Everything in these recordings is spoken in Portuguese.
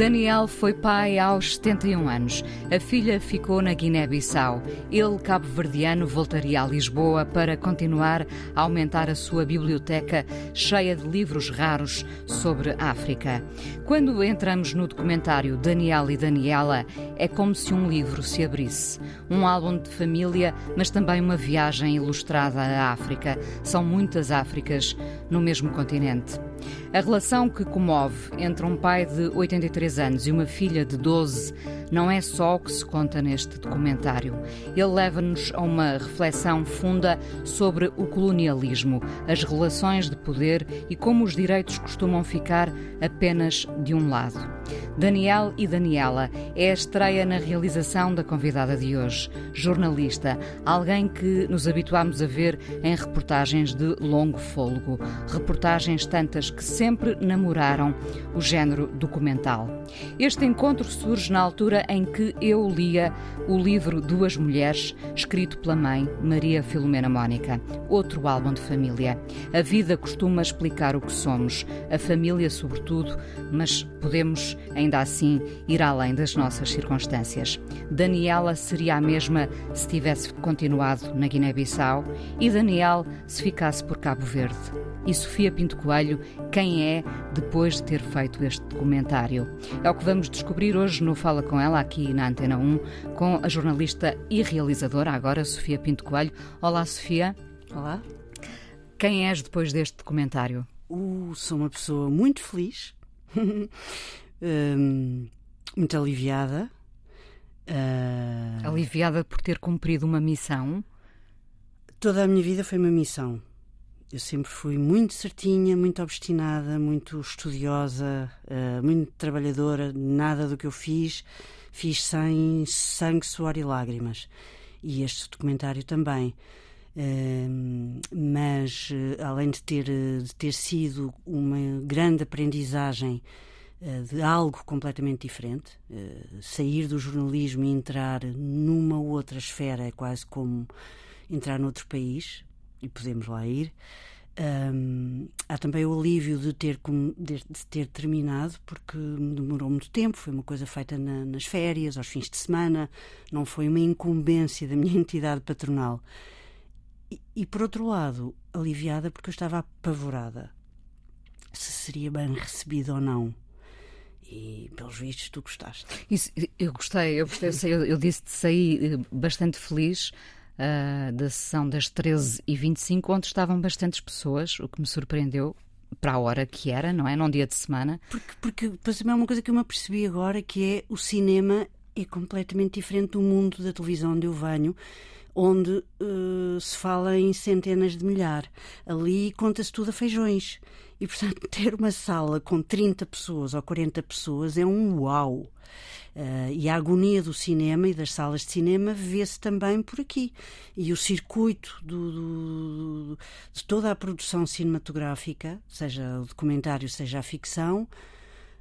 Daniel foi pai aos 71 anos. A filha ficou na Guiné-Bissau. Ele, cabo-verdiano, voltaria a Lisboa para continuar a aumentar a sua biblioteca cheia de livros raros sobre África. Quando entramos no documentário Daniel e Daniela, é como se um livro se abrisse. Um álbum de família, mas também uma viagem ilustrada à África. São muitas Áfricas no mesmo continente. A relação que comove entre um pai de 83 anos e uma filha de 12 não é só o que se conta neste documentário. Ele leva-nos a uma reflexão funda sobre o colonialismo, as relações de poder e como os direitos costumam ficar apenas de um lado. Daniel e Daniela é a estreia na realização da convidada de hoje, jornalista, alguém que nos habituámos a ver em reportagens de longo fôlego, reportagens tantas que sempre namoraram o género documental. Este encontro surge na altura em que eu lia o livro Duas Mulheres, escrito pela mãe, Maria Filomena Mónica, outro álbum de família. A vida costuma explicar o que somos, a família sobretudo, mas podemos ainda assim ir além das nossas circunstâncias. Daniela seria a mesma se tivesse continuado na Guiné-Bissau e Daniel se ficasse por Cabo Verde. E Sofia Pinto Coelho, quem é depois de ter feito este documentário? É o que vamos descobrir hoje no Fala Com Ela, aqui na Antena 1, com a jornalista e realizadora, agora Sofia Pinto Coelho. Olá, Sofia. Olá. Quem és depois deste documentário? Uh, sou uma pessoa muito feliz, um, muito aliviada. Uh... Aliviada por ter cumprido uma missão? Toda a minha vida foi uma missão. Eu sempre fui muito certinha, muito obstinada, muito estudiosa, uh, muito trabalhadora. Nada do que eu fiz, fiz sem sangue, suor e lágrimas. E este documentário também. Mas, uh, além de ter, de ter sido uma grande aprendizagem de algo completamente diferente, sair do jornalismo e entrar numa outra esfera é quase como entrar noutro país, e podemos lá ir. Um, há também o alívio de ter, de ter terminado, porque demorou muito tempo, foi uma coisa feita na, nas férias, aos fins de semana, não foi uma incumbência da minha entidade patronal. E, e por outro lado, aliviada porque eu estava apavorada se seria bem recebido ou não. E pelos vistos tu gostaste. Isso, eu gostei, eu gostei, eu, eu disse-te saí eh, bastante feliz uh, da sessão das 13h25, onde estavam bastantes pessoas, o que me surpreendeu para a hora que era, não é? Num dia de semana. Porque, porque depois é uma coisa que eu me apercebi agora, que é o cinema é completamente diferente do mundo da televisão onde eu venho onde uh, se fala em centenas de milhares. Ali conta-se tudo a feijões. E, portanto, ter uma sala com 30 pessoas ou 40 pessoas é um uau. Uh, e a agonia do cinema e das salas de cinema vê-se também por aqui. E o circuito do, do, de toda a produção cinematográfica, seja o documentário, seja a ficção,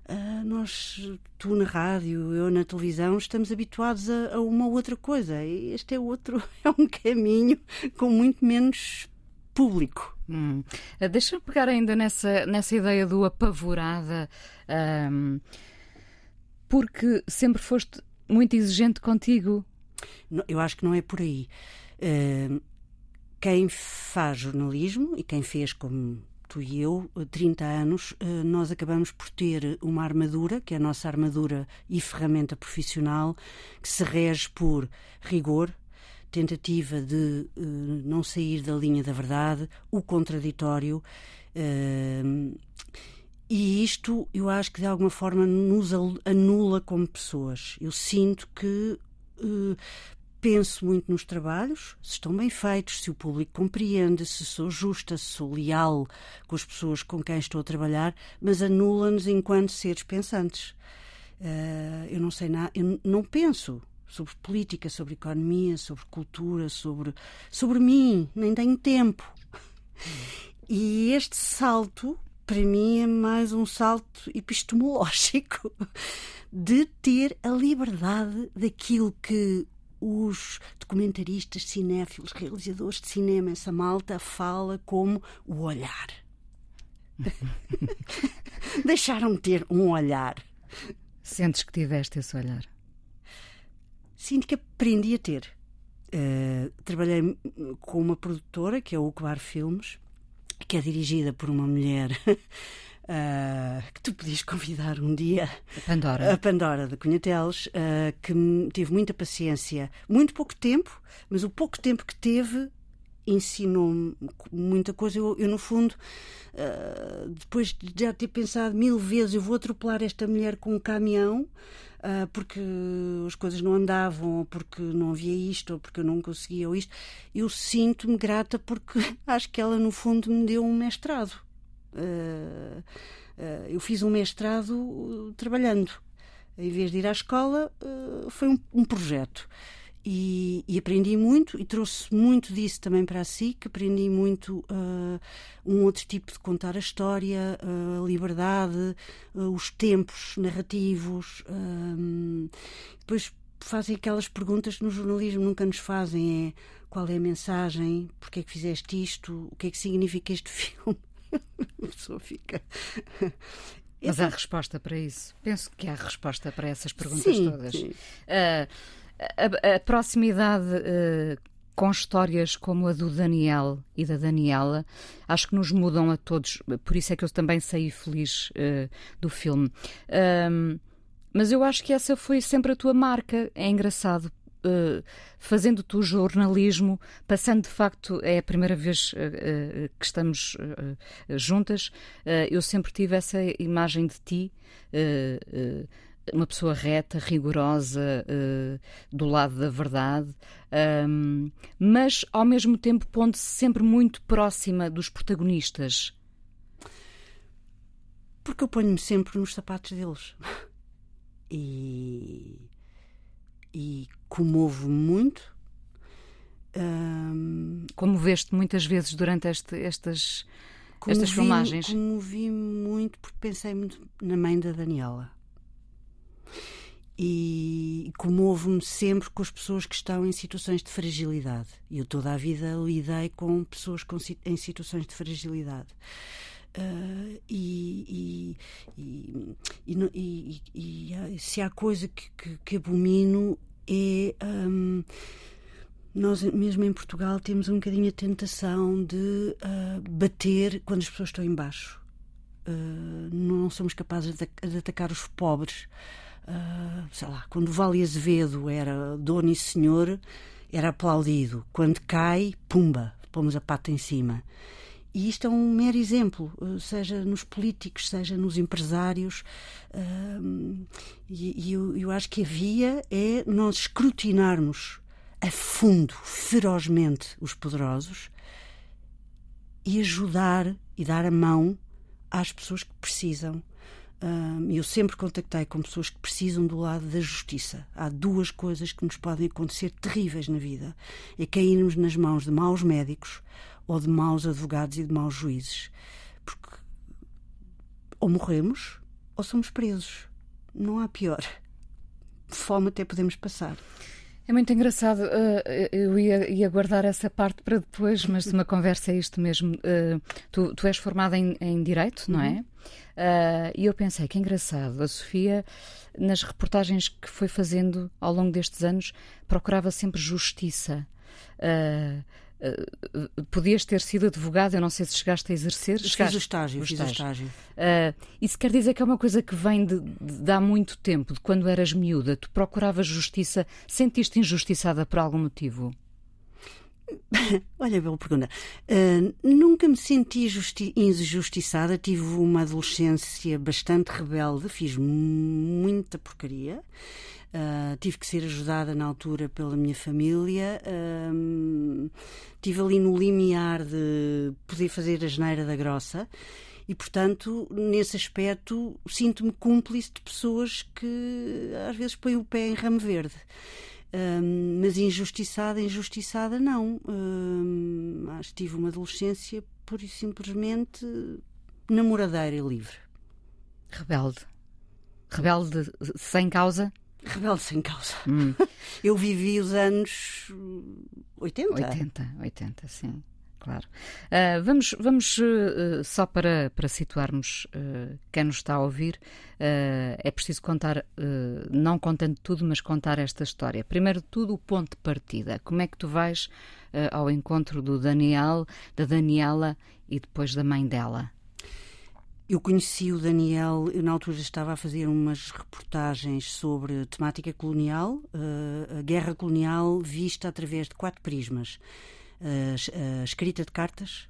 uh, nós, tu na rádio, eu na televisão, estamos habituados a, a uma outra coisa. Este é outro, é um caminho com muito menos público. Hum. Uh, Deixa-me pegar ainda nessa, nessa ideia do apavorada. Um porque sempre foste muito exigente contigo. Eu acho que não é por aí. Uh, quem faz jornalismo e quem fez como tu e eu, 30 anos, uh, nós acabamos por ter uma armadura, que é a nossa armadura e ferramenta profissional, que se rege por rigor, tentativa de uh, não sair da linha da verdade, o contraditório. E isto, eu acho que de alguma forma nos anula como pessoas. Eu sinto que uh, penso muito nos trabalhos, se estão bem feitos, se o público compreende, se sou justa, se sou leal com as pessoas com quem estou a trabalhar, mas anula-nos enquanto seres pensantes. Uh, eu não sei nada, eu não penso sobre política, sobre economia, sobre cultura, sobre, sobre mim, nem tenho tempo. E este salto, para mim, é mais um salto epistemológico de ter a liberdade daquilo que os documentaristas, cinéfilos, realizadores de cinema, essa malta fala como o olhar. Deixaram-me ter um olhar. Sentes que tiveste esse olhar? Sinto que aprendi a ter. Uh, trabalhei com uma produtora, que é o Ucbar Filmes, que é dirigida por uma mulher Uh, que tu podias convidar um dia. A Pandora. A Pandora de Cunhateles, uh, que teve muita paciência, muito pouco tempo, mas o pouco tempo que teve ensinou-me muita coisa. Eu, eu no fundo, uh, depois de já ter pensado mil vezes, eu vou atropelar esta mulher com um caminhão. Uh, porque as coisas não andavam, ou porque não havia isto, ou porque eu não conseguia ou isto, eu sinto-me grata porque acho que ela, no fundo, me deu um mestrado. Uh, eu fiz um mestrado trabalhando. Em vez de ir à escola, foi um, um projeto. E, e, aprendi muito e trouxe muito disso também para a SIC. Aprendi muito uh, um outro tipo de contar a história, a uh, liberdade, uh, os tempos narrativos. depois fazem aquelas perguntas que no jornalismo nunca nos fazem: é qual é a mensagem, porque é que fizeste isto, o que é que significa este filme. a pessoa fica. Mas há resposta para isso. Penso que há resposta para essas perguntas sim, todas. Sim. Uh, a, a proximidade uh, com histórias como a do Daniel e da Daniela, acho que nos mudam a todos. Por isso é que eu também saí feliz uh, do filme. Um, mas eu acho que essa foi sempre a tua marca. É engraçado. Uh, fazendo tu jornalismo, passando de facto, é a primeira vez uh, que estamos juntas, eu sempre tive essa imagem de ti uma pessoa reta, rigorosa, uh, do lado da verdade, um, mas ao mesmo tempo pondo-se sempre muito próxima dos protagonistas. Porque eu ponho-me sempre nos sapatos deles. E, e comovo muito. Um, Comoveste muitas vezes durante este, estas, estas filmagens? Comovi muito porque pensei muito na mãe da Daniela e comovo-me sempre com as pessoas que estão em situações de fragilidade. Eu toda a vida lidei com pessoas com, em situações de fragilidade. Uh, e, e, e, e, se há coisa que, que, que abomino é. Um, nós, mesmo em Portugal, temos um bocadinho a tentação de uh, bater quando as pessoas estão embaixo. Uh, não somos capazes de, de atacar os pobres. Uh, sei lá, quando Vale Azevedo era dono e senhor, era aplaudido. Quando cai, pumba, pomos a pata em cima. E isto é um mero exemplo, ah, seja nos políticos, seja nos empresários. Uh, e, eu acho que a via é nós escrutinarmos a fundo, ferozmente, os poderosos e ajudar e dar a mão às pessoas que precisam eu sempre contactei com pessoas que precisam do lado da justiça. Há duas coisas que nos podem acontecer terríveis na vida: é cairmos nas mãos de maus médicos ou de maus advogados e de maus juízes. Porque ou morremos ou somos presos. Não há pior. Fome até podemos passar. É muito engraçado. Uh, eu ia, ia, guardar essa parte para depois, mas uma conversa é isto mesmo. Uh, tu, tu, és formada em, em Direito, não é? Uh, e eu pensei que engraçado. A Sofia, nas reportagens que foi fazendo ao longo destes anos, procurava sempre justiça. Uh, Uh, podias ter sido advogado, eu não sei se chegaste a exercer. Chegaste, fiz o estágio, o fiz estágio. estágio. Uh, isso quer dizer que é uma coisa que vem de, de, há muito tempo, de quando eras miúda. Tu procuravas justiça, sentiste injustiçada por algum motivo? Olha, bela pergunta. Uh, nunca me senti injustiçada. Tive uma adolescência bastante rebelde, fiz muita porcaria. Uh, tive que ser ajudada na altura pela minha família. Uh, tive ali no limiar de poder fazer a geneira da grossa. E, portanto, nesse aspecto, sinto-me cúmplice de pessoas que às vezes põem o pé em ramo verde. Um, mas injustiçada, injustiçada não. Um, acho que tive uma adolescência pura e simplesmente namoradeira e livre. Rebelde. Rebelde sem causa? Rebelde sem causa. Hum. Eu vivi os anos 80. 80, 80, sim claro. Uh, vamos vamos uh, só para, para situarmos uh, quem nos está a ouvir, é preciso contar, não contando tudo, mas contar esta história. Primeiro de tudo, o ponto de partida. Como é que tu vais ao encontro do Daniel, da Daniela e depois da mãe dela? Eu conheci o Daniel, eu na altura estava a fazer umas reportagens sobre temática colonial, a guerra colonial vista através de quatro prismas a, escrita de cartas,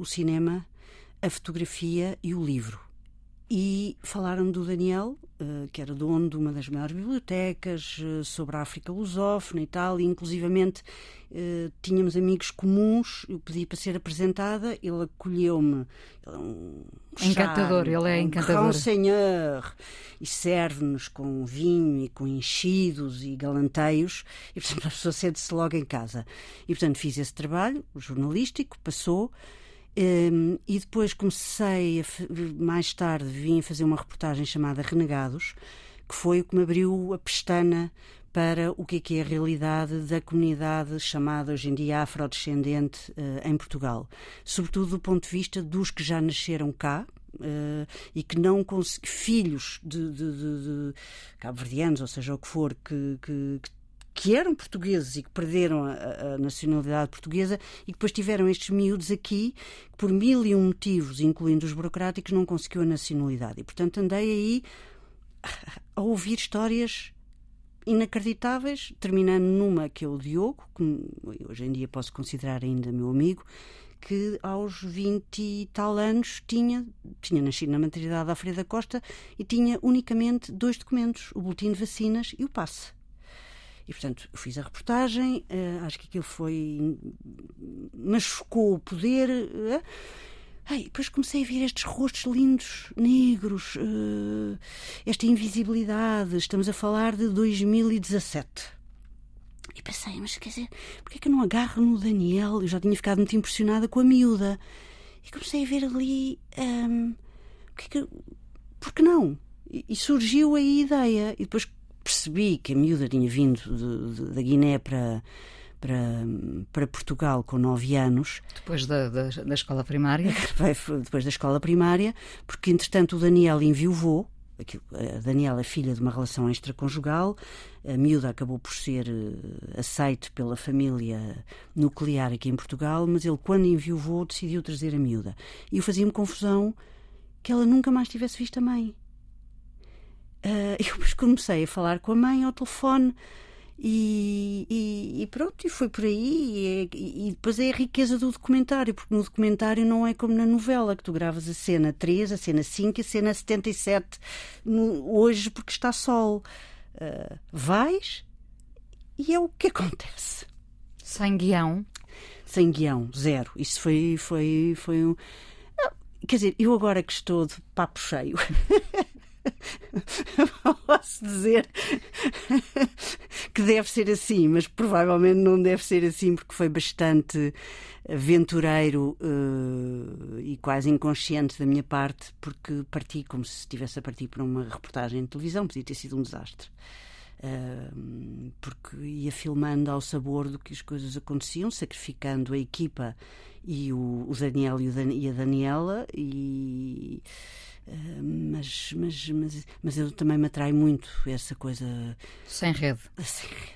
o cinema, a fotografia e o livro. E falaram do Daniel, que era dono de uma das maiores bibliotecas sobre a África lusófona e tal, e inclusivamente tínhamos amigos comuns, eu pedi para ser apresentada, ele acolheu-me. Ele é um encantador, charme, ele é encantador. Um senhor, e serve-nos com vinho e com enchidos e galanteios, e portanto a pessoa sente-se logo em casa. E portanto fiz esse trabalho jornalístico, passou. Um, e depois comecei, mais tarde, vim fazer uma reportagem chamada Renegados, que foi o que me abriu a pestana para o que é, que é a realidade da comunidade chamada hoje em dia afrodescendente uh, em Portugal. Sobretudo do ponto de vista dos que já nasceram cá, Uh, e que não filhos de, de, de, de cabo-verdianos, ou seja, o que for, que, que, que que eram portugueses e que perderam a, a, nacionalidade portuguesa e que depois tiveram estes miúdos aqui que por mil e um motivos, incluindo os burocráticos, não conseguiu a nacionalidade. E, portanto, andei aí a ouvir histórias inacreditáveis, terminando numa que é o Diogo, que hoje em dia posso considerar ainda meu amigo, que aos 20 e tal anos tinha, tinha nascido na maternidade da Freira da Costa e tinha unicamente dois documentos, o boletim de vacinas e o passe. E, portanto, fiz a reportagem, uh, acho que aquilo foi. machucou o poder. Uh, depois comecei a ver estes rostos lindos, negros, uh, esta invisibilidade. Estamos a falar de 2017. E pensei, mas quer dizer, porquê é que eu não agarro no Daniel? Eu já tinha ficado muito impressionada com a miúda. E comecei a ver ali. Um, ehm, que que, por que não? E, e surgiu a ideia. E depois percebi que a miúda tinha vindo da Guiné para, para, para Portugal com 9 anos. Depois da, da, da, escola primária? Depois da escola primária, porque entretanto o Daniel enviuvou. A Daniela é filha de uma relação extraconjugal, a miúda acabou por ser eh, aceito pela família nuclear aqui em Portugal, mas ele, quando enviuvou, decidiu trazer a miúda. E eu fazia-me confusão que ela nunca mais tivesse visto a mãe. Uh, eu depois comecei a falar com a mãe ao telefone e, e, e pronto, e foi por aí. E, e, depois é a riqueza do documentário, porque no documentário não é como na novela, que tu gravas a cena 3, a cena 5 e a cena 77 no, hoje porque está sol. Uh, vais e é o que acontece. Sem guião? Sem guião, zero. Isso foi, foi, foi um. Quer dizer, eu agora que estou de papo cheio. posso dizer que deve ser assim, mas provavelmente não deve ser assim porque foi bastante aventureiro uh, e quase inconsciente da minha parte, porque parti como se estivesse a partir para uma reportagem de televisão, podia ter sido um desastre. Uh, porque ia filmando ao sabor do que as coisas aconteciam, sacrificando a equipa e o, o Daniel e, o Dan, e a Daniela e Uh, mas, mas, mas, mas eu também me atrai muito essa coisa. Sem rede. Sem rede.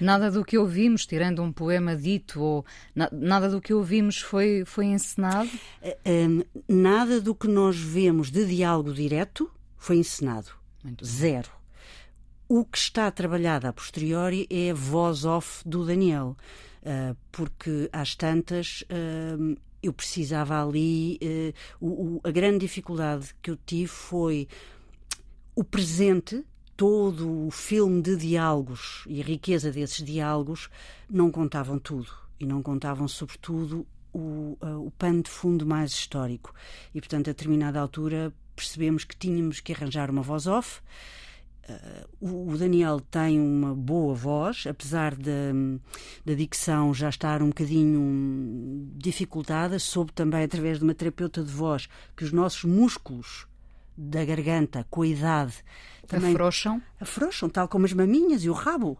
Nada do que ouvimos, tirando um poema dito, ou na, nada do que ouvimos foi, foi encenado? Uh, nada do que nós vemos de diálogo direto foi encenado. Muito Zero. O que está trabalhado a posteriori é a voz off do Daniel. Uh, porque às tantas uh, eu precisava ali. Uh, o, a grande dificuldade que eu tive foi o presente, todo o filme de diálogos e a riqueza desses diálogos não contavam tudo. E não contavam, sobretudo, o, uh, o pano de fundo mais histórico. E, portanto, a determinada altura percebemos que tínhamos que arranjar uma voz off. Uh, o Daniel tem uma boa voz, apesar da, da dicção já estar um bocadinho dificultada, soube também, através de uma terapeuta de voz, que os nossos músculos da garganta, com a idade, também afrouxam. Afrouxam, tal como as maminhas e o rabo.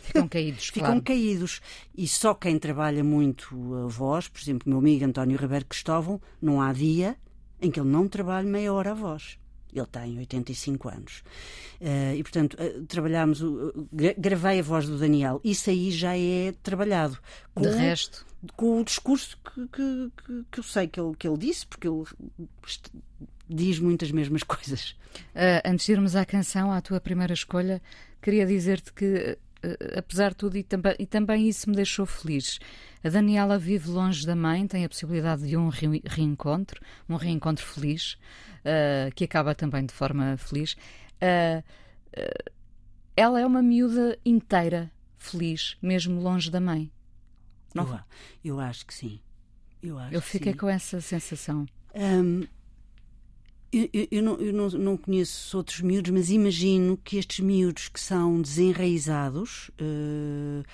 Ficam caídos, Ficam claro. caídos. E só quem trabalha muito a voz, por exemplo, meu amigo António Ribeiro Cristóvão, não há dia em que ele não trabalhe meia hora a voz. Ele tem 85 anos. Uh, e, portanto, uh, trabalhámos, uh, gravei a voz do Daniel. Isso aí já é trabalhado. Com, De resto. Com o discurso que, que, que, que eu sei que ele, que ele disse, porque ele diz muitas mesmas coisas. Uh, antes de irmos à canção, à tua primeira escolha, queria dizer-te que, apesar de tudo, e, tam e, também isso me deixou feliz. A Daniela vive longe da mãe, tem a possibilidade de um re reencontro, um reencontro feliz, uh, que acaba também de forma feliz. ela é uma miúda inteira, feliz, mesmo longe da mãe. Não? Eu, eu acho que sim. Eu, acho eu fiquei sim. com essa sensação. Um, eu, eu, não, eu não, conheço outros miúdos, mas imagino que estes miúdos que são desenraizados uh,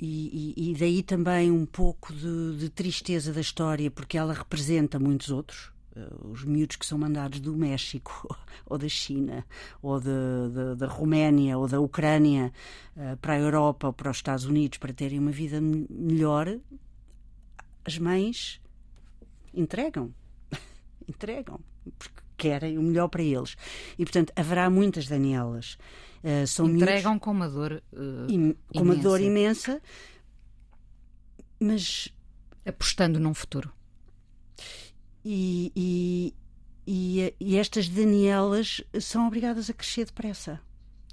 e, e, e, daí também um pouco de, de, tristeza da história, porque ela representa muitos outros. Uh, os miúdos que são mandados do México, ou da China, ou da Roménia, ou da Ucrânia uh, para a Europa ou para os Estados Unidos para terem uma vida melhor, as mães entregam. entregam. Porque querem o melhor para eles. E, portanto, haverá muitas Danielas. Uh, são Entregam miúdos, com uma dor uh, Com uma dor imensa, mas... Apostando num futuro. E, e, e, e estas Danielas são obrigadas a crescer depressa.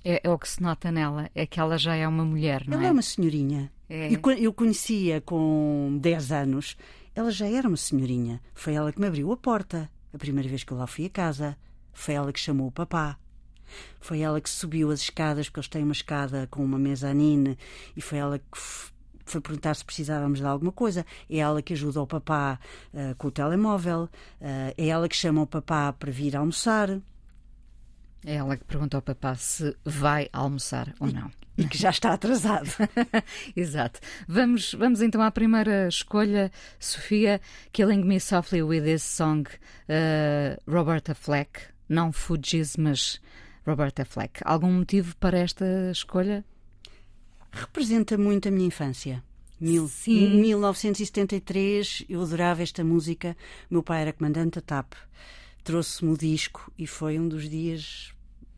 É, é, o que se nota nela, é que ela já é uma mulher, não ela é? Ela é uma senhorinha. É. Eu, eu conhecia com 10 anos, ela já era uma senhorinha. Foi ela que me abriu a porta. A primeira vez que eu lá fui a casa, foi ela que chamou o papá. Foi ela que subiu as escadas, porque eles têm uma escada com uma mezanine, e foi ela que foi perguntar se precisávamos de alguma coisa. É ela que ajuda o papá uh, com o telemóvel, uh, é ela que chama o papá para vir almoçar. É ela que pergunta ao papá se vai almoçar ou não. E que já está atrasado. Exato. Vamos, vamos então à primeira escolha, Sofia. Killing Me Softly with This Song, uh, Roberta Fleck. Não Fugis, mas Roberta Fleck. Algum motivo para esta escolha? Representa muito a minha infância. Mil, Sim. 1973, eu adorava esta música. meu pai era comandante da TAP. Trouxe-me o disco e foi um dos dias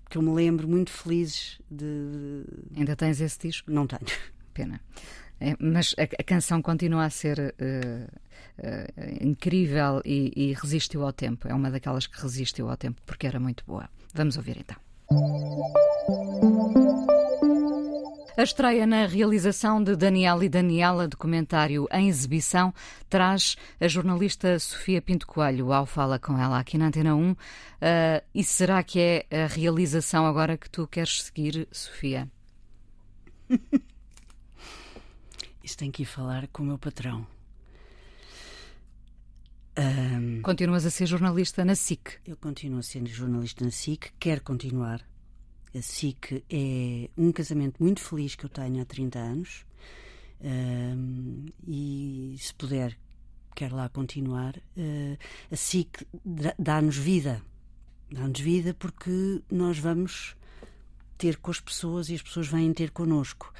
que eu me lembro muito felizes de. Ainda tens esse disco? Não tenho. Pena. É, mas a, a, canção continua a ser uh, uh, incrível e, e resistiu ao tempo. É uma daquelas que resistiu ao tempo porque era muito boa. Vamos ouvir então. A estreia na realização de Daniel e Daniela, documentário em exibição, traz a jornalista Sofia Pinto Coelho ao Fala com ela aqui na Antena 1. Uh, e será que é a realização agora que tu queres seguir, Sofia? Isso tem que ir falar com o meu patrão. Um, Continuas a ser jornalista na SIC? Eu continuo a ser jornalista na SIC, quero continuar a SIC é um casamento muito feliz que eu tenho há 30 anos um, e, se puder, quero lá continuar. Uh, a SIC dá-nos vida. Dá-nos vida porque nós vamos ter com as pessoas e as pessoas vêm ter connosco.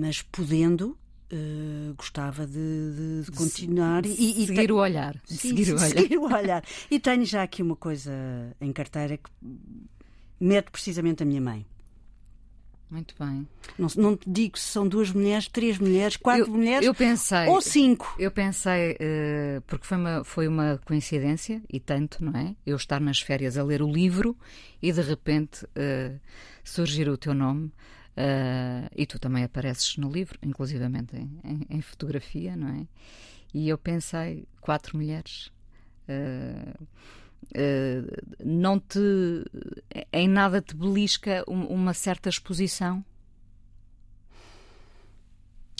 Mas podendo, uh, gostava de, de continuar e, e seguir o olhar. Sim, seguir, o olhar. seguir o olhar. E tenho já aqui uma coisa em carteira que mete precisamente a minha mãe. Muito bem. Não, não te digo se são duas mulheres, três mulheres, quatro eu, mulheres eu pensei, ou cinco. Eu pensei, uh, porque foi uma, foi uma coincidência, e tanto, não é? Eu estar nas férias a ler o livro e de repente uh, surgir o teu nome. Uh, e tu também apareces no livro, inclusivamente em, em, em, fotografia, não é? E eu pensei, quatro mulheres. Uh, não te. em nada te belisca uma certa exposição?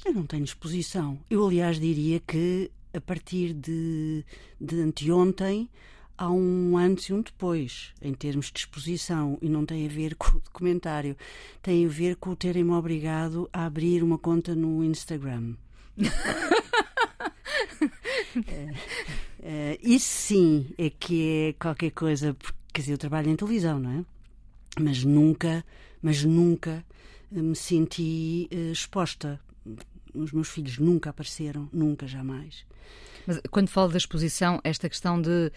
Eu não tenho exposição. Eu, aliás, diria que a partir de, de anteontem há um antes e um depois, em termos de exposição, e não tem a ver com o documentário, tem a ver com o terem-me obrigado a abrir uma conta no Instagram. é, é, isso sim é que é qualquer coisa, porque quer dizer, eu trabalho em televisão, não é? Mas nunca, mas nunca me senti uh, exposta. Os meus filhos nunca apareceram, nunca, jamais. Mas quando falo da exposição, esta questão de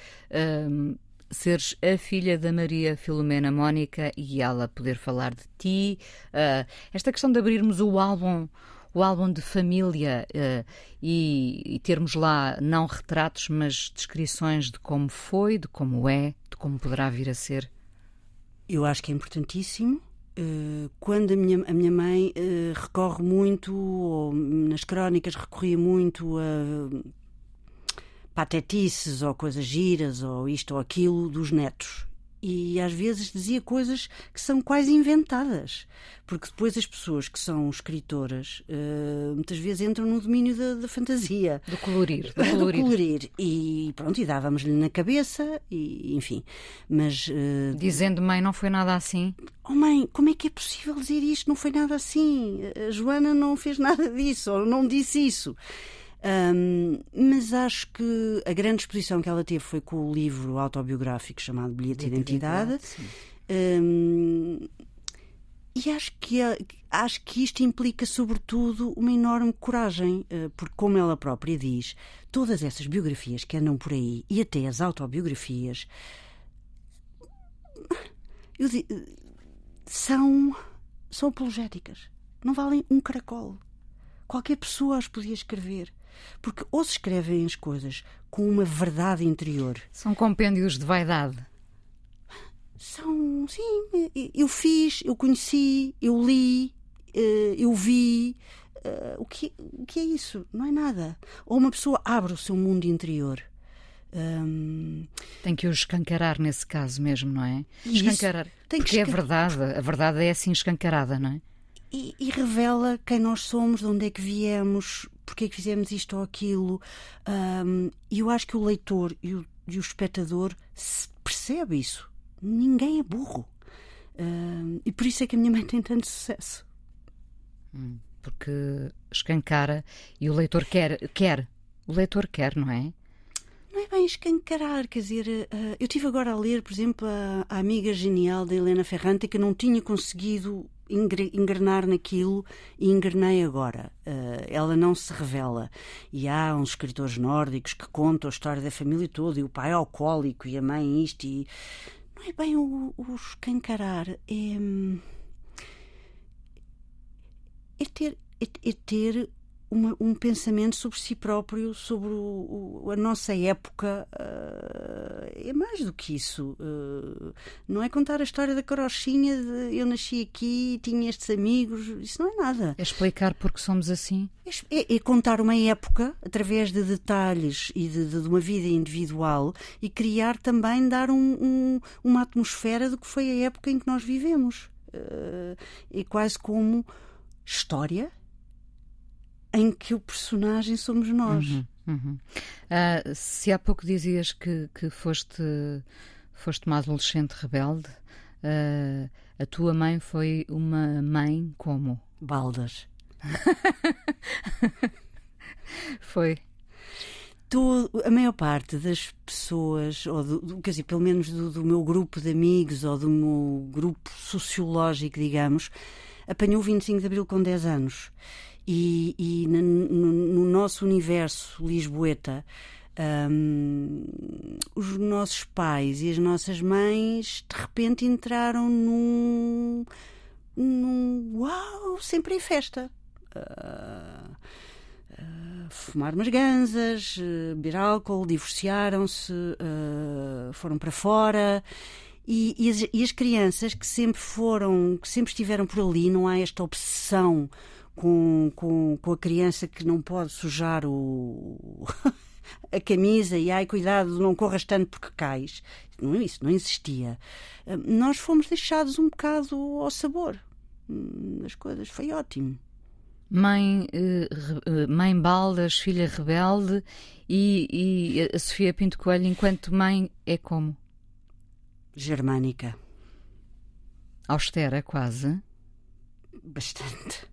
um, seres a filha da Maria Filomena Mónica e ela poder falar de ti, uh, esta questão de abrirmos o álbum o álbum de família uh, e, e, termos lá não retratos, mas descrições de como foi, de como é, de como poderá vir a ser? Eu acho que é importantíssimo. Uh, quando a minha, a minha mãe uh, recorre muito, ou nas crónicas recorria muito a patetices ou coisas giras ou isto ou aquilo dos netos. E às vezes dizia coisas que são quase inventadas, porque depois as pessoas que são escritoras uh, muitas vezes entram no domínio da, da fantasia. Do colorir. Do colorir. do colorir. E pronto, e dávamos-lhe na cabeça, e enfim. Mas. Uh, Dizendo, mãe, não foi nada assim? Oh, mãe, como é que é possível dizer isto? Não foi nada assim. A Joana não fez nada disso, ou não disse isso. Um, mas acho que a grande exposição que ela teve foi com o livro autobiográfico chamado Bilhete de Identidade. Um, e acho que, acho que isto implica, sobretudo, uma enorme coragem, eh, porque, como ela própria diz, todas essas biografias que andam por aí, e até as autobiografias, são, são apologéticas. Não valem um caracol. Qualquer pessoa as podia escrever. Porque ou se escrevem as coisas com uma verdade interior. São compêndios de vaidade. São, sim, eu fiz, eu conheci, eu li, eh, eu vi. Eh, o que, o que é isso? Não é nada. Ou uma pessoa abre o seu mundo interior. Um... Tem que o escancarar nesse caso mesmo, não é? Escancarar. Tem que porque escan... é verdade, a verdade é assim escancarada, não é? E, e, revela quem nós somos, de onde é que viemos, porque é que fizemos isto ou aquilo. E eu acho que o leitor e o, e o espectador percebe isso. Ninguém é burro. E por isso é que a minha mãe tem tanto sucesso. Hum, porque escancara e o leitor quer, quer. O leitor quer, não é? Não é bem escancarar, quer dizer, uh, eu tive agora a ler, por exemplo, a, a amiga genial da Helena Ferrante que não tinha conseguido engrenar naquilo e engrenei agora. Uh, ela não se revela. E há uns escritores nórdicos que contam a história da família toda, e o pai é alcoólico, e a mãe isto, e. Não é bem o, o escancarar, é. É ter, é, é ter uma, um pensamento sobre si próprio, sobre o, o, a nossa época. Uh, é mais do que isso. Uh, não é contar a história da carochinha de eu nasci aqui tinha estes amigos. Isso não é nada. É explicar porque somos assim? É, é contar uma época através de detalhes e de, de, de, uma vida individual e criar também, dar um, um, uma atmosfera do que foi a época em que nós vivemos. Uh, é quase como história em que o personagem somos nós. Uhum, uhum. Uh, se há pouco dizias que, que foste, foste uma adolescente rebelde, uh, a tua mãe foi uma mãe como? Baldas. foi. Todo, a maior parte das pessoas, ou do, quer dizer, pelo menos do, do meu grupo de amigos ou do meu grupo sociológico, digamos, apanhou o 25 de Abril com 10 anos. E, e no, no, nosso universo lisboeta, um, os nossos pais e as nossas mães de repente entraram num. num uau, sempre em festa. Uh, fumar umas ganzas, beber álcool, divorciaram-se, uh, foram para fora. E, e, as, e, as, crianças que sempre foram, que sempre estiveram por ali, não há esta obsessão com, com, com a criança que não pode sujar o, a camisa e ai, cuidado, não corras tanto porque cais. Não, isso não existia. Hum, nós fomos deixados um bocado ao sabor hum, das coisas. Foi ótimo. Mãe, uh, mãe Baldas, filha rebelde e, e a Sofia Pinto Coelho, enquanto mãe, é como? Germânica. Austera, quase? Bastante.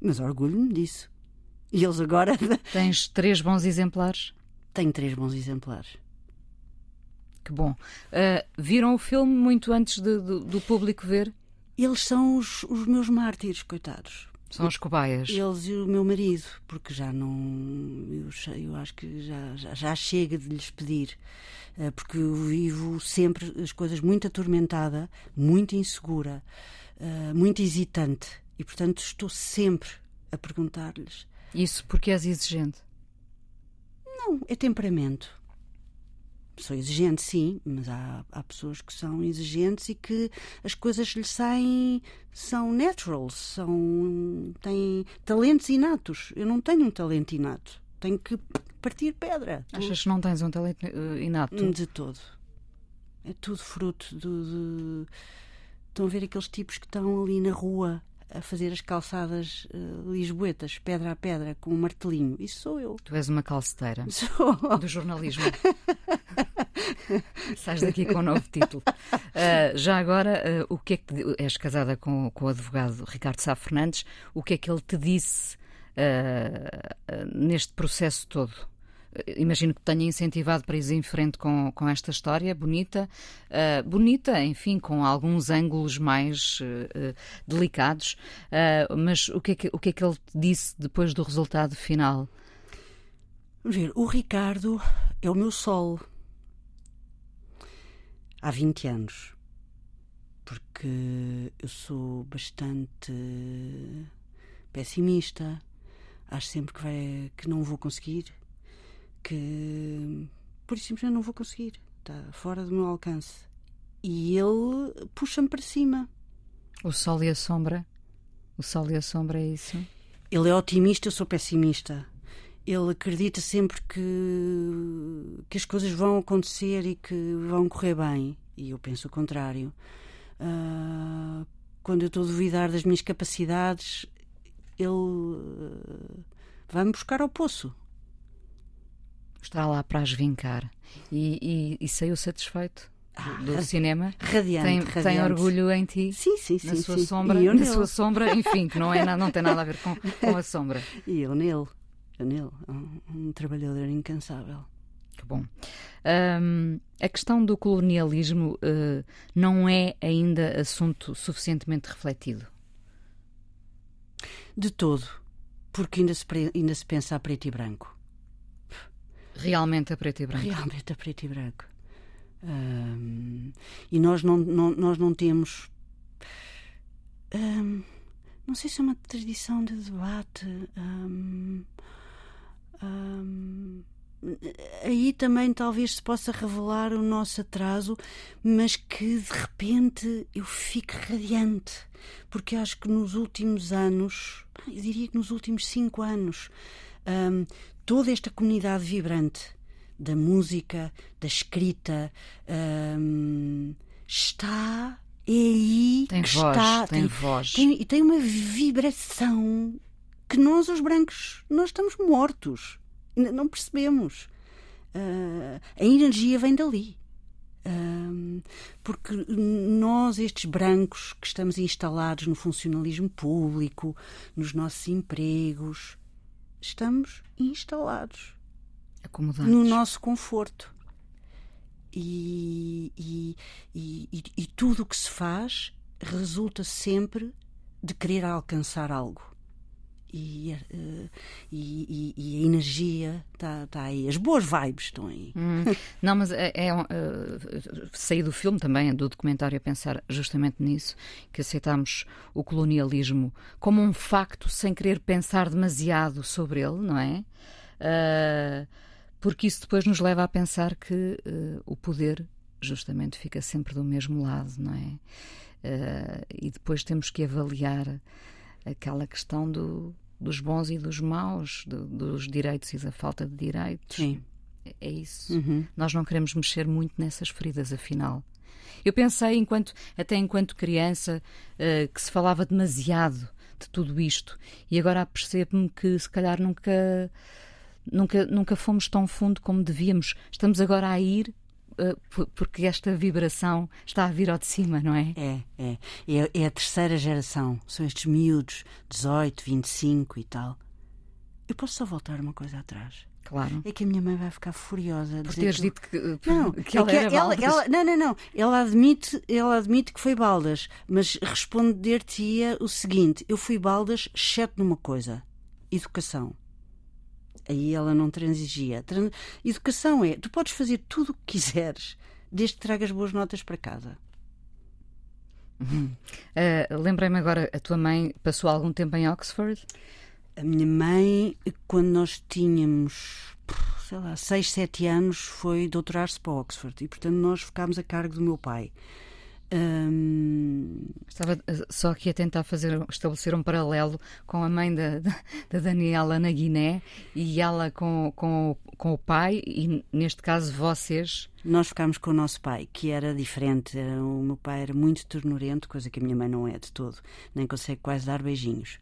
Mas orgulho-me disso. E eles agora. Tens três bons exemplares? Tenho três bons exemplares. Que bom. Uh, viram o filme muito antes de, de, do público ver? Eles são os, os meus mártires, coitados. São os cobaias. Eles e o meu marido, porque já não. Eu, eu acho que já, já, já, chega de lhes pedir. Uh, porque eu vivo sempre as coisas muito atormentada, muito insegura, uh, muito hesitante. E, portanto, estou sempre a perguntar-lhes. Isso porque és exigente? Não, é temperamento sou exigente, sim, mas há, há pessoas que são exigentes e que as coisas lhes saem, são naturals, são, têm talentos inatos. Eu não tenho um talento inato, tenho que partir pedra. Achas que não tens um talento uh, inato? De todo. É tudo fruto do. De... Estão a ver aqueles tipos que estão ali na rua a fazer as calçadas uh, lisboetas, pedra a pedra, com um martelinho. Isso sou eu. Tu és uma calceteira. Sou. Do jornalismo. Sais daqui com um novo título. Uh, já agora, uh, o que é que te... és casada com, com o advogado Ricardo Sá Fernandes? O que é que ele te disse neste processo todo? Imagino que tenha incentivado para ir em frente com, com esta história bonita, uh, bonita, enfim, com alguns ângulos mais uh, delicados. Uh, mas o que, é que, o que é que ele disse depois do resultado final? Vamos ver, o Ricardo é o meu sol. Há 20 anos. Porque eu sou bastante pessimista. Acho sempre que, vai, que não vou conseguir que por isso simplesmente não vou conseguir, está fora do meu alcance. E ele puxa-me para cima. O sol e a sombra? O sol e a sombra é isso? Ele é otimista, eu sou pessimista. Ele acredita sempre que, que as coisas vão acontecer e que vão correr bem. E eu penso o contrário. Uh, quando eu estou a duvidar das minhas capacidades, ele uh, vai-me buscar ao poço está lá para as vincar e, e, e saiu satisfeito do, do cinema. Radiante tem, radiante. tem orgulho em ti? Sim, sim, sim. Na sua sim. sombra, na sua sombra, enfim, que não, é, não tem nada a ver com, com a sombra. E eu nele, eu nele, um, um trabalhador incansável. Que bom. Um, a questão do colonialismo uh, não é ainda assunto suficientemente refletido? De todo, porque ainda se, ainda se pensa a preto e branco. Realmente a preto e branco. Realmente a preto e branco. Um, e nós não, não, nós não temos. Um, não sei se é uma tradição de debate. Um, aí também talvez se possa revelar o nosso atraso, mas que de repente eu fique radiante, porque acho que nos últimos anos, eu diria que nos últimos cinco anos, um, toda esta comunidade vibrante da música, da escrita, um, está é aí tem que voz, está tem, tem voz. tem, tem uma vibração que nós os brancos nós estamos mortos. Não percebemos. Uh, a energia vem dali. Um, porque nós, estes brancos que estamos instalados no funcionalismo público, nos nossos empregos, estamos instalados Acomodados. no nosso conforto. E, e, e, e tudo o que se faz resulta sempre de querer alcançar algo. E, uh, e, e, a energia está tá aí, as boas vibes estão aí. Hum, não, mas é, é uh, saí do filme também, do documentário, a pensar justamente nisso, que aceitámos o colonialismo como um facto sem querer pensar demasiado sobre ele, não é? Uh, porque isso depois nos leva a pensar que o poder justamente fica sempre do mesmo lado, não é? e depois temos que avaliar aquela questão do, dos bons e dos maus, do, dos direitos e da falta de direitos. Sim. É, isso. Uhum. Nós não queremos mexer muito nessas feridas, afinal. Eu pensei, enquanto, até enquanto criança, uh, que se falava demasiado de tudo isto. E agora percebo-me que se calhar nunca, nunca, nunca fomos tão fundo como devíamos. Estamos agora a ir porque esta vibração está a vir ao de cima, não é? É, é. É, é a terceira geração. São estes miúdos, 18, 25 e tal. Eu posso só voltar uma coisa atrás. Claro. É que a minha mãe vai ficar furiosa. Por teres que... dito que, não, que ela é que era ela, ela, Não, não, não. Ela admite, ela admite que foi baldas, mas responder-te-ia o seguinte: eu fui baldas, exceto numa coisa: educação. Aí ela não transigia. Educação é: tu podes fazer tudo o que quiseres, desde que tragas boas notas para casa. Uhum. Uh, Lembrei-me agora, a tua mãe passou algum tempo em Oxford? A minha mãe, quando nós tínhamos, sei lá, 6, 7 anos, foi doutorar-se para Oxford e, portanto, nós ficámos a cargo do meu pai. Hum... Estava eh, só aqui a tentar fazer, estabelecer um paralelo com a mãe da, da Daniela na Guiné e ela com, com, com o pai, e neste caso vocês. Nós ficámos com o nosso pai, que era diferente. O meu pai era muito ternurento, coisa que a minha mãe não é de todo, nem consegue quase dar beijinhos.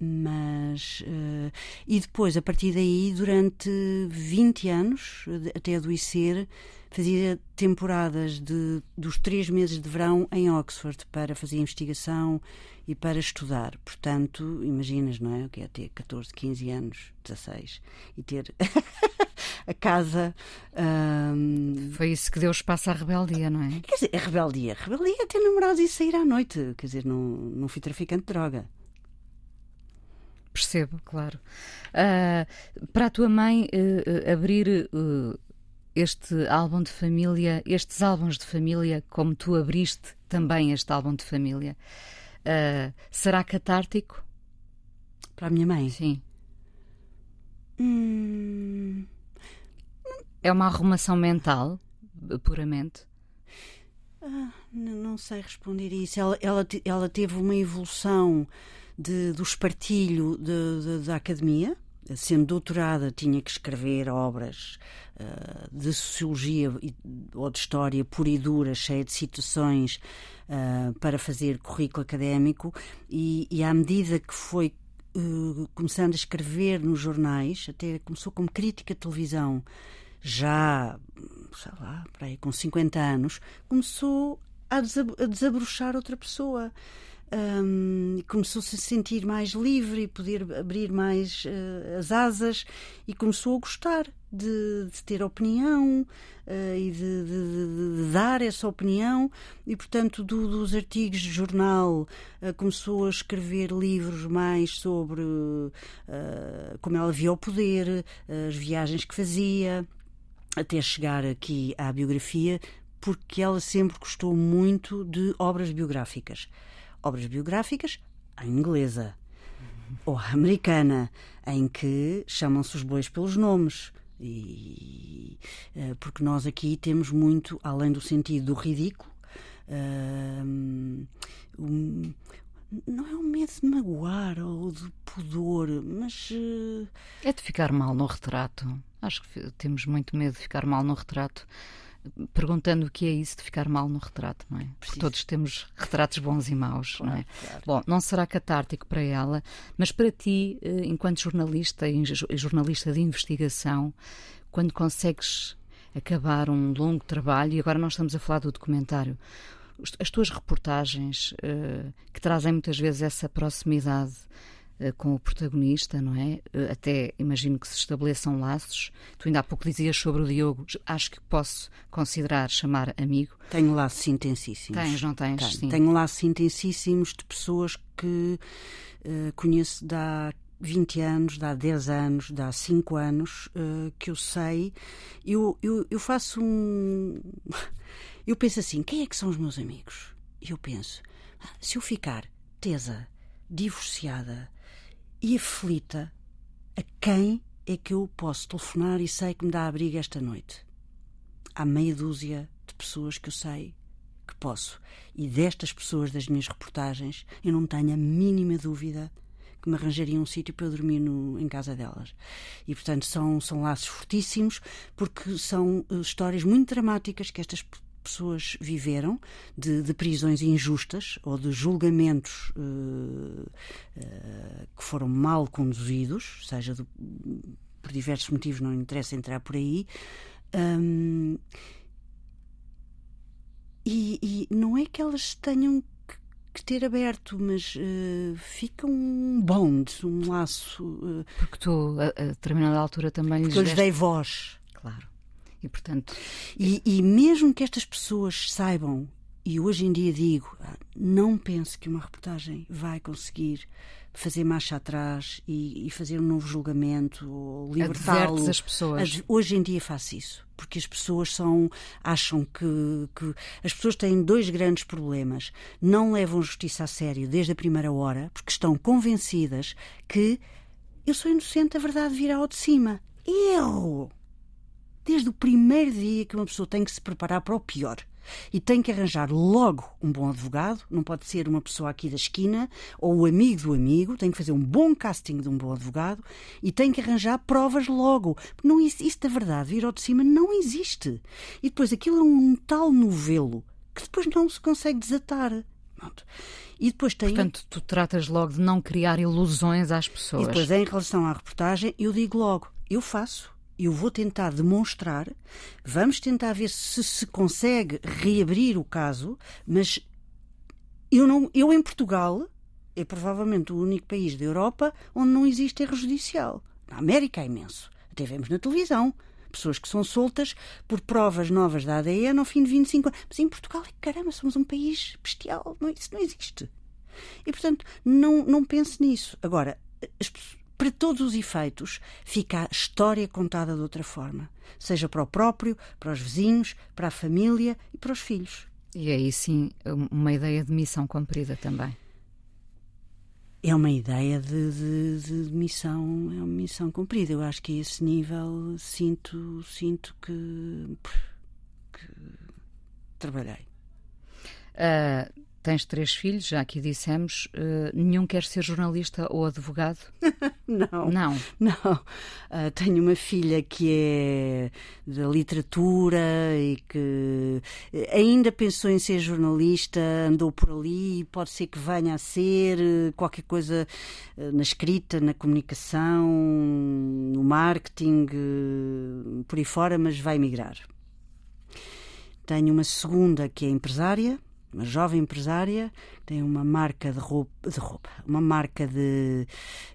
Mas uh, e depois a partir daí durante 20 anos até adoecer fazia temporadas de, dos três meses de verão em Oxford para fazer investigação e para estudar. Portanto, imaginas, não é? O que é ter 14, 15 anos, 16 e ter a casa. Um... Foi isso que deu espaço à rebeldia, não é? Quer dizer, a rebeldia. A rebeldia é ter namorados e sair à noite. Quer dizer, não, não fui traficante de droga. Percebo, claro. Uh, para a tua mãe uh, abrir uh, este álbum de família, estes álbuns de família, como tu abriste também este álbum de família, será catártico? Para a minha mãe? Sim. Hum... É uma arrumação mental, puramente? Ah, não sei responder isso. Ela, ela, ela teve uma evolução de, do espartilho de, de, da academia. Sendo doutorada, tinha que escrever obras uh, de sociologia ou de história pura e dura, cheia de citações, uh, para fazer currículo académico. E, e à medida que foi uh, começando a escrever nos jornais, até começou como crítica de televisão, já, sei lá, aí, com 50 anos, começou a, desabrochar outra pessoa um, começou-se a sentir mais livre e poder abrir mais uh, as asas e começou a gostar de, de ter opinião uh, e de, de, de, dar essa opinião. E portanto do, dos artigos de jornal uh, começou a escrever livros mais sobre como ela via o poder as viagens que fazia até chegar aqui à biografia porque ela sempre gostou muito de obras biográficas obras biográficas à inglesa ou à americana, em que chamam-se os bois pelos nomes. E, eh, porque nós aqui temos muito, além do sentido do ridículo, eh, um, não é o medo de magoar ou de pudor, mas. Uh... É de ficar mal no retrato. Acho que temos muito medo de ficar mal no retrato perguntando o que é isso de ficar mal no retrato, não é? Porque todos temos retratos bons e maus, claro, não é? Claro. Bom, não será catártico para ela, mas para ti, eh, enquanto jornalista e jornalista de investigação, quando consegues acabar um longo trabalho, e agora nós estamos a falar do documentário, as tuas reportagens uh, que trazem muitas vezes essa proximidade eh, com o protagonista, não é? Eh, até imagino que se estabeleçam laços. Tu ainda há pouco dizias sobre o Diogo, acho que posso considerar chamar amigo. Tenho laços intensíssimos. Tens, não tens? Tenho, sim. Tenho laços intensíssimos de pessoas que uh, conheço de há 20 anos, de há 10 de há 5 anos, uh, que eu sei. Eu, eu, eu faço um. Eu penso assim: quem é que são os meus amigos? E eu penso: ah, se eu ficar tesa, divorciada, e aflita a quem é que eu posso telefonar e sei que me dá abrigo esta noite. Há meia dúzia de pessoas que eu sei que posso. E destas pessoas, das minhas reportagens, eu não tenho a mínima dúvida que me arranjariam um sítio para eu dormir no, em casa delas. E, portanto, são, são laços fortíssimos, porque são uh, histórias muito dramáticas que estas pessoas viveram de, de prisões injustas ou de julgamentos uh, uh, que foram mal conduzidos, seja do, por diversos motivos, não interessa entrar por aí. Um, e, e, não é que elas tenham que ter aberto, mas uh, fica um bond, um laço. Porque tu, a, a determinada altura, também lhes, eu lhes dei voz. Claro. E portanto. E, e mesmo que estas pessoas saibam, e hoje em dia digo, ah, não penso que uma reportagem vai conseguir fazer marcha atrás e, e fazer um novo julgamento ou libertá-lo. as pessoas. Hoje em dia faço isso, porque as pessoas são acham que, que as pessoas têm dois grandes problemas. Não levam justiça a sério desde a primeira hora, porque estão convencidas que eu sou inocente, a verdade virá ao de cima. Erro! Desde o primeiro dia que uma pessoa tem que se preparar para o pior e tem que arranjar logo um bom advogado, não pode ser uma pessoa aqui da esquina ou o amigo do amigo, tem que fazer um bom casting de um bom advogado e tem que arranjar provas logo. Não existe a verdade, vir ao de cima não existe. E depois aquilo é um tal novelo que depois não se consegue desatar. Pronto. E depois tem... Portanto, tu tratas logo de não criar ilusões às pessoas. E depois, em relação à reportagem, eu digo logo, eu faço eu vou tentar demonstrar, vamos tentar ver se se consegue reabrir o caso, mas eu, não, eu em Portugal é provavelmente o único país da Europa onde não existe erro judicial. Na América é imenso. Até vemos na televisão. Pessoas que são soltas por provas novas da ADN ao fim de 25 anos. Mas em Portugal, caramba, somos um país bestial. Não, isso não existe. E, portanto, não, não pense nisso. Agora, as pessoas para todos os efeitos, fica a história contada de outra forma, seja para o próprio, para os vizinhos, para a família e para os filhos. E aí sim, uma ideia de missão cumprida também. É uma ideia de, de, de, missão, é uma missão cumprida. Eu acho que a esse nível sinto, sinto que, que trabalhei. Uh, Tens três filhos, já aqui dissemos. Uh, nenhum quer ser jornalista ou advogado? não. Não. Não. Uh, tenho uma filha que é da literatura e que ainda pensou em ser jornalista, andou por ali, pode ser que venha a ser eh, qualquer coisa na escrita, na comunicação, no marketing, por aí fora, mas vai migrar. Tenho uma segunda que é empresária uma jovem empresária, tem uma marca de roupa, de roupa, uma marca de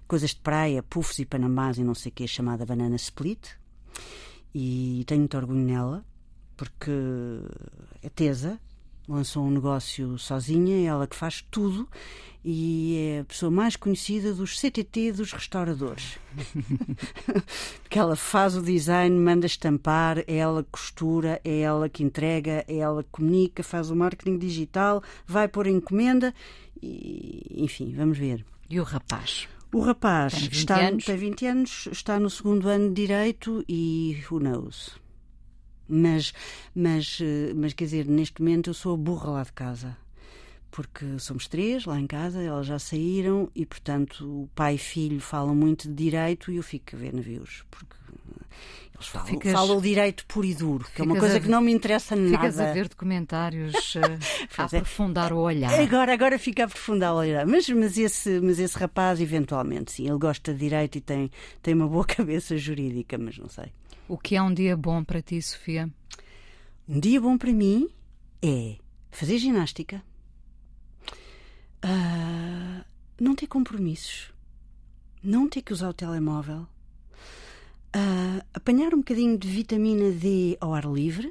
coisas de praia, puffs e panamás e não sei o que, chamada Banana Split. E tenho muito orgulho nela, porque é tesa, lançou um negócio sozinha, é ela que faz tudo e é a pessoa mais conhecida dos CTT dos restauradores. Porque ela faz o design, manda estampar, é ela que costura, é ela que entrega, é ela que comunica, faz o marketing digital, vai pôr encomenda e, enfim, vamos ver. E o rapaz? O rapaz tem 20 está, anos? tem 20 anos, está no segundo ano de Direito e who knows? Mas, mas, eh, mas quer dizer, neste momento eu sou a burra lá de casa porque somos três lá em casa, elas já saíram e, portanto, o pai e filho falam muito de direito e eu fico a ver navios, porque eles falam, ficas, falam o direito puro e duro, que é uma coisa que não me interessa ficas nada. Ficas a ver documentários a é. aprofundar o olhar. Agora, agora fica a aprofundar o olhar. Mas, mas, esse, mas esse rapaz, eventualmente, sim, ele gosta de direito e tem, tem uma boa cabeça jurídica, mas não sei. O que é um dia bom para ti, Sofia? Um dia bom para mim é fazer ginástica Uh, não ter compromissos, não ter que usar o telemóvel, uh, apanhar um bocadinho de vitamina D ao ar livre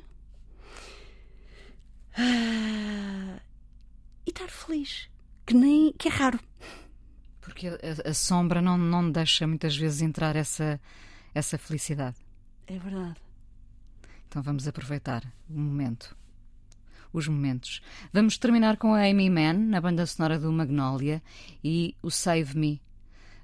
uh, e estar feliz, que, nem, que é raro. Porque a, a, sombra não, não deixa muitas vezes entrar essa, essa felicidade. É verdade. Então vamos aproveitar o momento os momentos. Vamos terminar com a Amy Mann, na banda sonora do Magnolia, e o Save Me.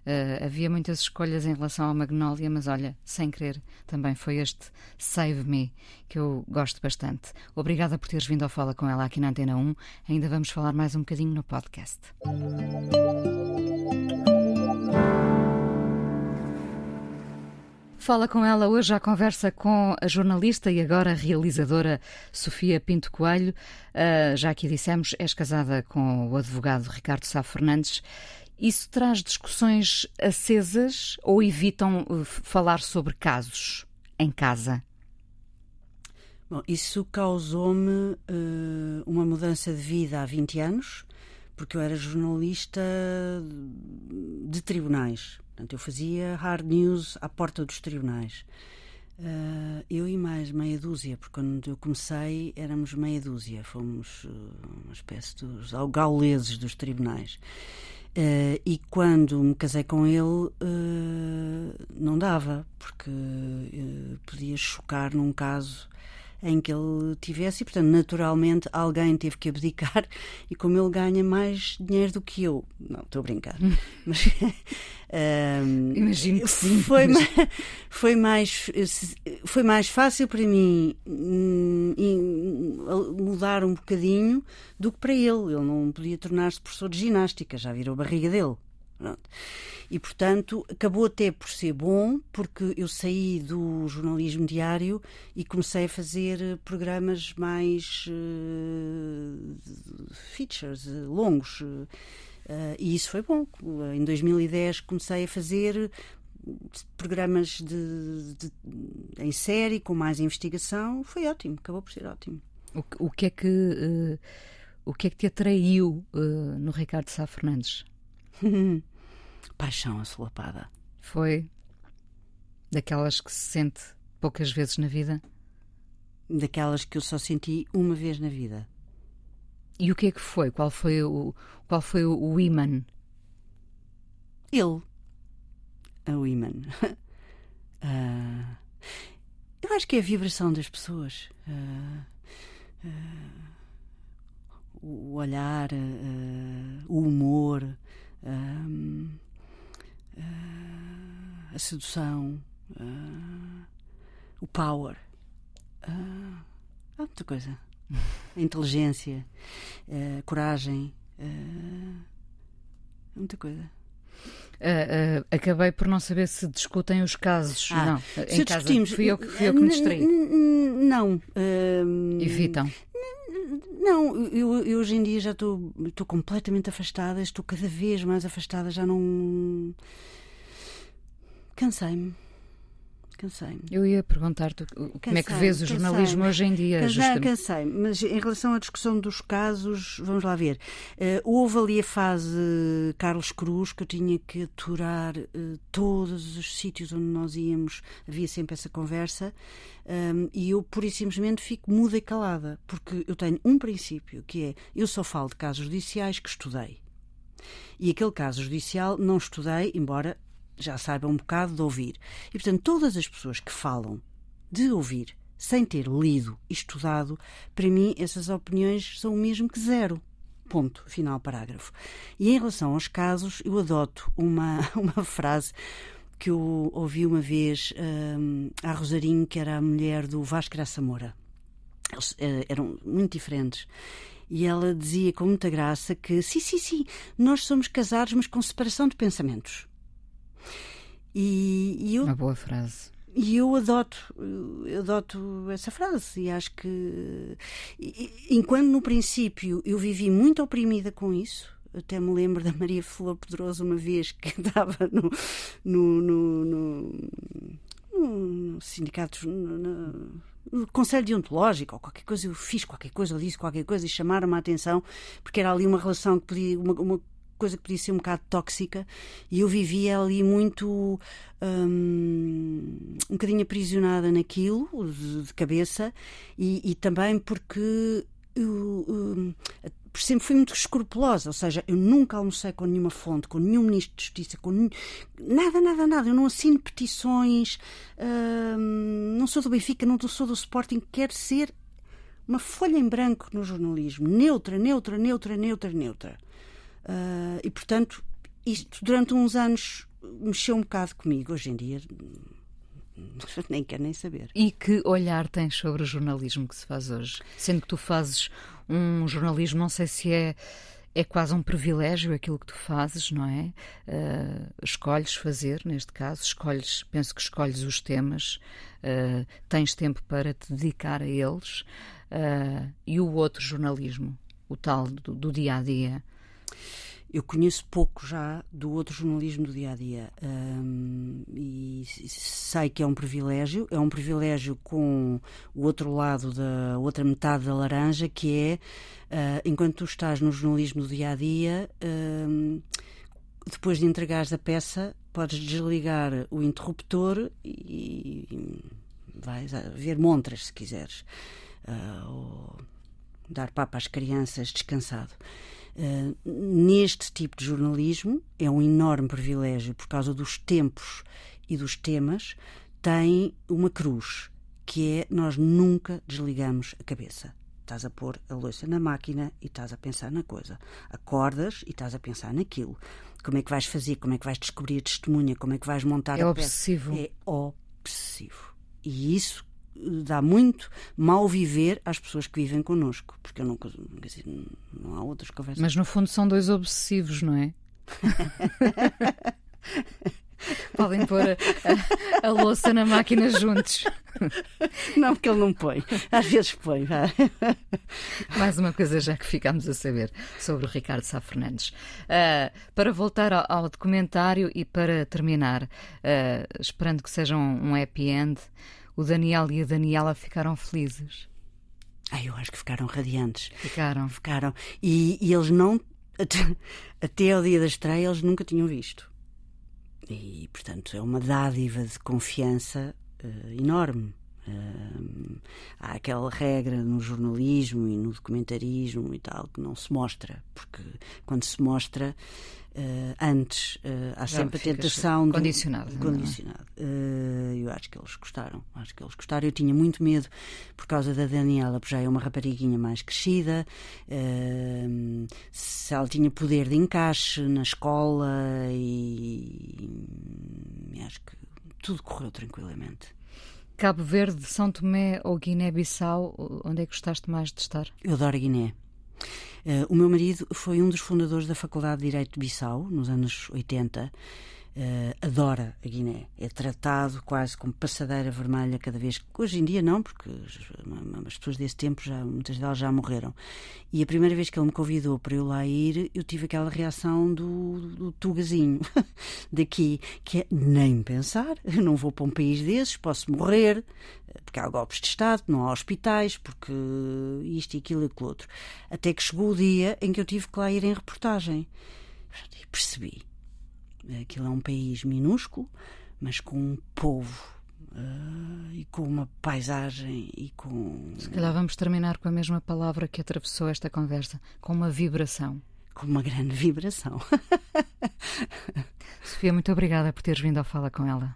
Uh, havia muitas escolhas em relação ao Magnolia, mas olha, sem querer, também foi este Save Me que eu gosto bastante. Obrigada por teres vindo ao Fala com ela aqui na Antena 1. Ainda vamos falar mais um bocadinho no podcast. Fala com ela hoje à conversa com a jornalista e agora realizadora Sofia Pinto Coelho. Uh, já aqui dissemos, és casada com o advogado Ricardo Sá Fernandes. Isso traz discussões acesas ou evitam uh, falar sobre casos em casa? Bom, isso causou-me uh, uma mudança de vida há 20 anos, porque eu era jornalista de tribunais. Portanto, eu fazia hard news à porta dos tribunais. Uh, eu e mais meia dúzia, porque quando eu comecei éramos meia dúzia, fomos uh, uma espécie dos gauleses dos tribunais. Uh, e quando me casei com ele, não dava, porque podia chocar num caso em que ele tivesse, e portanto, naturalmente, alguém teve que abdicar, e como ele ganha mais dinheiro do que eu, não, estou a brincar, mas. um, Imagino que sim. Foi, mas... foi, mais, foi mais fácil para mim hum, mudar um bocadinho do que para ele. Ele não podia tornar-se professor de ginástica, já virou a barriga dele. Pronto. E, portanto, acabou até por ser bom, porque eu saí do jornalismo diário e comecei a fazer programas mais uh, features, uh, longos. Uh, e isso foi bom. Em 2010 comecei a fazer programas de, de, em série, com mais investigação. Foi ótimo, acabou por ser ótimo. O, o que é que. o que é que te atraiu no Ricardo Sá Fernandes? paixão assolapada. Foi daquelas que se sente poucas vezes na vida? Daquelas que eu só senti uma vez na vida. E o que é que foi? Qual foi o, qual foi o imã? Ele. O imã. uh, eu acho que é a vibração das pessoas. Uh, uh, o olhar, o humor. Uh, a sedução, uh, o power. Uh, há muita coisa. A inteligência, a coragem. muita coisa. Uh, acabei por não saber se discutem os casos. Ah, não, se em discutimos, casa. Fui eu, fui eu que me distraí. Não. Uh, Evitam. Não, eu, eu, hoje em dia já estou, estou completamente afastada, estou cada vez mais afastada, já não. Cansei-me. Cansei-me. Eu ia perguntar-te como é que vês o jornalismo hoje em dia. Cansei, cansei mas em relação à discussão dos casos, vamos lá ver. Uh, houve ali a fase Carlos Cruz que eu tinha que aturar uh, todos os sítios onde nós íamos, havia sempre essa conversa, um, ehm, e eu pura e simplesmente fico muda e calada, porque eu tenho um princípio que é eu só falo de casos judiciais que estudei. E aquele caso judicial não estudei, embora já saiba um bocado de ouvir. E, portanto, todas as pessoas que falam de ouvir sem ter lido e estudado, para mim essas opiniões são o mesmo que zero. Ponto. Final parágrafo. E em relação aos casos, eu adoto uma, uma frase que eu ouvi uma vez um, à Rosarinho, que era a mulher do Vasco Graça Moura. Eles uh, eram muito diferentes. E ela dizia com muita graça que, sim, sim, sim, nós somos casados, mas com separação de pensamentos. E, e eu, Uma boa frase. E eu adoto, eu adoto essa frase e acho que enquanto no princípio eu vivi muito oprimida com isso, até me lembro da Maria Flor Pedroso uma vez que estava no, no, no, no, no sindicato, no, no, Conselho Deontológico ou qualquer coisa, eu fiz qualquer coisa, ou disse qualquer coisa e chamaram-me a atenção porque era ali uma relação que podia, uma, uma coisa que podia ser um bocado tóxica e eu vivia ali muito um, um bocadinho aprisionada naquilo, de, de cabeça, e, e, também porque eu, um, sempre fui muito escrupulosa, ou seja, eu nunca almocei com nenhuma fonte, com nenhum ministro de Justiça, com nada, nada, nada. Eu não assino petições, hum, não sou do Benfica, não sou do Sporting, quero ser uma folha em branco no jornalismo, neutra, neutra, neutra, neutra, neutra. Uh, e, portanto, isto durante uns anos mexeu um bocado comigo. Hoje em dia nem quero nem saber. E que olhar tens sobre o jornalismo que se faz hoje? Sendo que tu fazes um jornalismo, não sei se é é quase um privilégio aquilo que tu fazes, não é? Uh, escolhes fazer, neste caso, escolhes, penso que escolhes os temas, uh, tens tempo para te dedicar a eles, uh, e o outro jornalismo, o tal do, do dia a dia. Eu conheço pouco já do outro jornalismo do dia a dia um, e sei que é um privilégio. É um privilégio com o outro lado da outra metade da laranja, que é uh, enquanto tu estás no jornalismo do dia a dia, um, depois de entregares a peça, podes desligar o interruptor e, e vais ver montras se quiseres, uh, ou dar papo às crianças descansado. Uh, neste tipo de jornalismo é um enorme privilégio por causa dos tempos e dos temas tem uma cruz que é nós nunca desligamos a cabeça. Estás a pôr a louça na máquina e estás a pensar na coisa. Acordas e estás a pensar naquilo. Como é que vais fazer? Como é que vais descobrir a testemunha? Como é que vais montar é a obsessivo. peça é obsessivo. E isso dá muito mal viver às pessoas que vivem connosco, porque eu dizer, não há outras conversas. Mas no fundo são dois obsessivos, não é? Podem pôr a, a, a, louça na máquina juntos. Não, porque ele não põe. Às vezes põe. Mais uma coisa já que ficámos a saber sobre o Ricardo Sá Fernandes. Uh, para voltar ao, ao, documentário e para terminar, uh, esperando que seja um, um happy end, o Daniel e a Daniela ficaram felizes. Ah, eu acho que ficaram radiantes. Ficaram. Ficaram. E, e eles não. Até, até ao dia da estreia, eles nunca tinham visto. E, portanto, é uma dádiva de confiança uh, enorme. Uh, há aquela regra no jornalismo e no documentarismo e tal que não se mostra, porque quando se mostra antes uh, há sempre a tentação de condicionado, condicionado. Uh, eu acho que eles gostaram acho que eles gostaram eu tinha muito medo por causa da Daniela porque já é uma rapariguinha mais crescida se ela tinha poder de encaixe na escola e, e acho que tudo correu tranquilamente Cabo Verde, São Tomé ou Guiné-Bissau, onde é que gostaste mais de estar? Eu adoro Guiné. Uh, o meu marido foi um dos fundadores da Faculdade de Direito de Bissau, nos anos 80. Uh, adora a Guiné. É tratado quase como passadeira vermelha cada vez que. Hoje em dia não, porque as pessoas desse tempo, já, muitas delas já morreram. E a primeira vez que ele me convidou para eu lá ir, eu tive aquela reação do, do tugazinho daqui, que é nem pensar, eu não vou para um país desses, posso morrer, porque há golpes de Estado, não há hospitais, porque isto e aquilo e aquilo outro. Até que chegou o dia em que eu tive que lá ir em reportagem. E percebi Aquilo é um país minúsculo, mas com um povo uh, e com uma paisagem e com. Se calhar vamos terminar com a mesma palavra que atravessou esta conversa, com uma vibração. Com uma grande vibração. Sofia, muito obrigada por teres vindo ao Fala com ela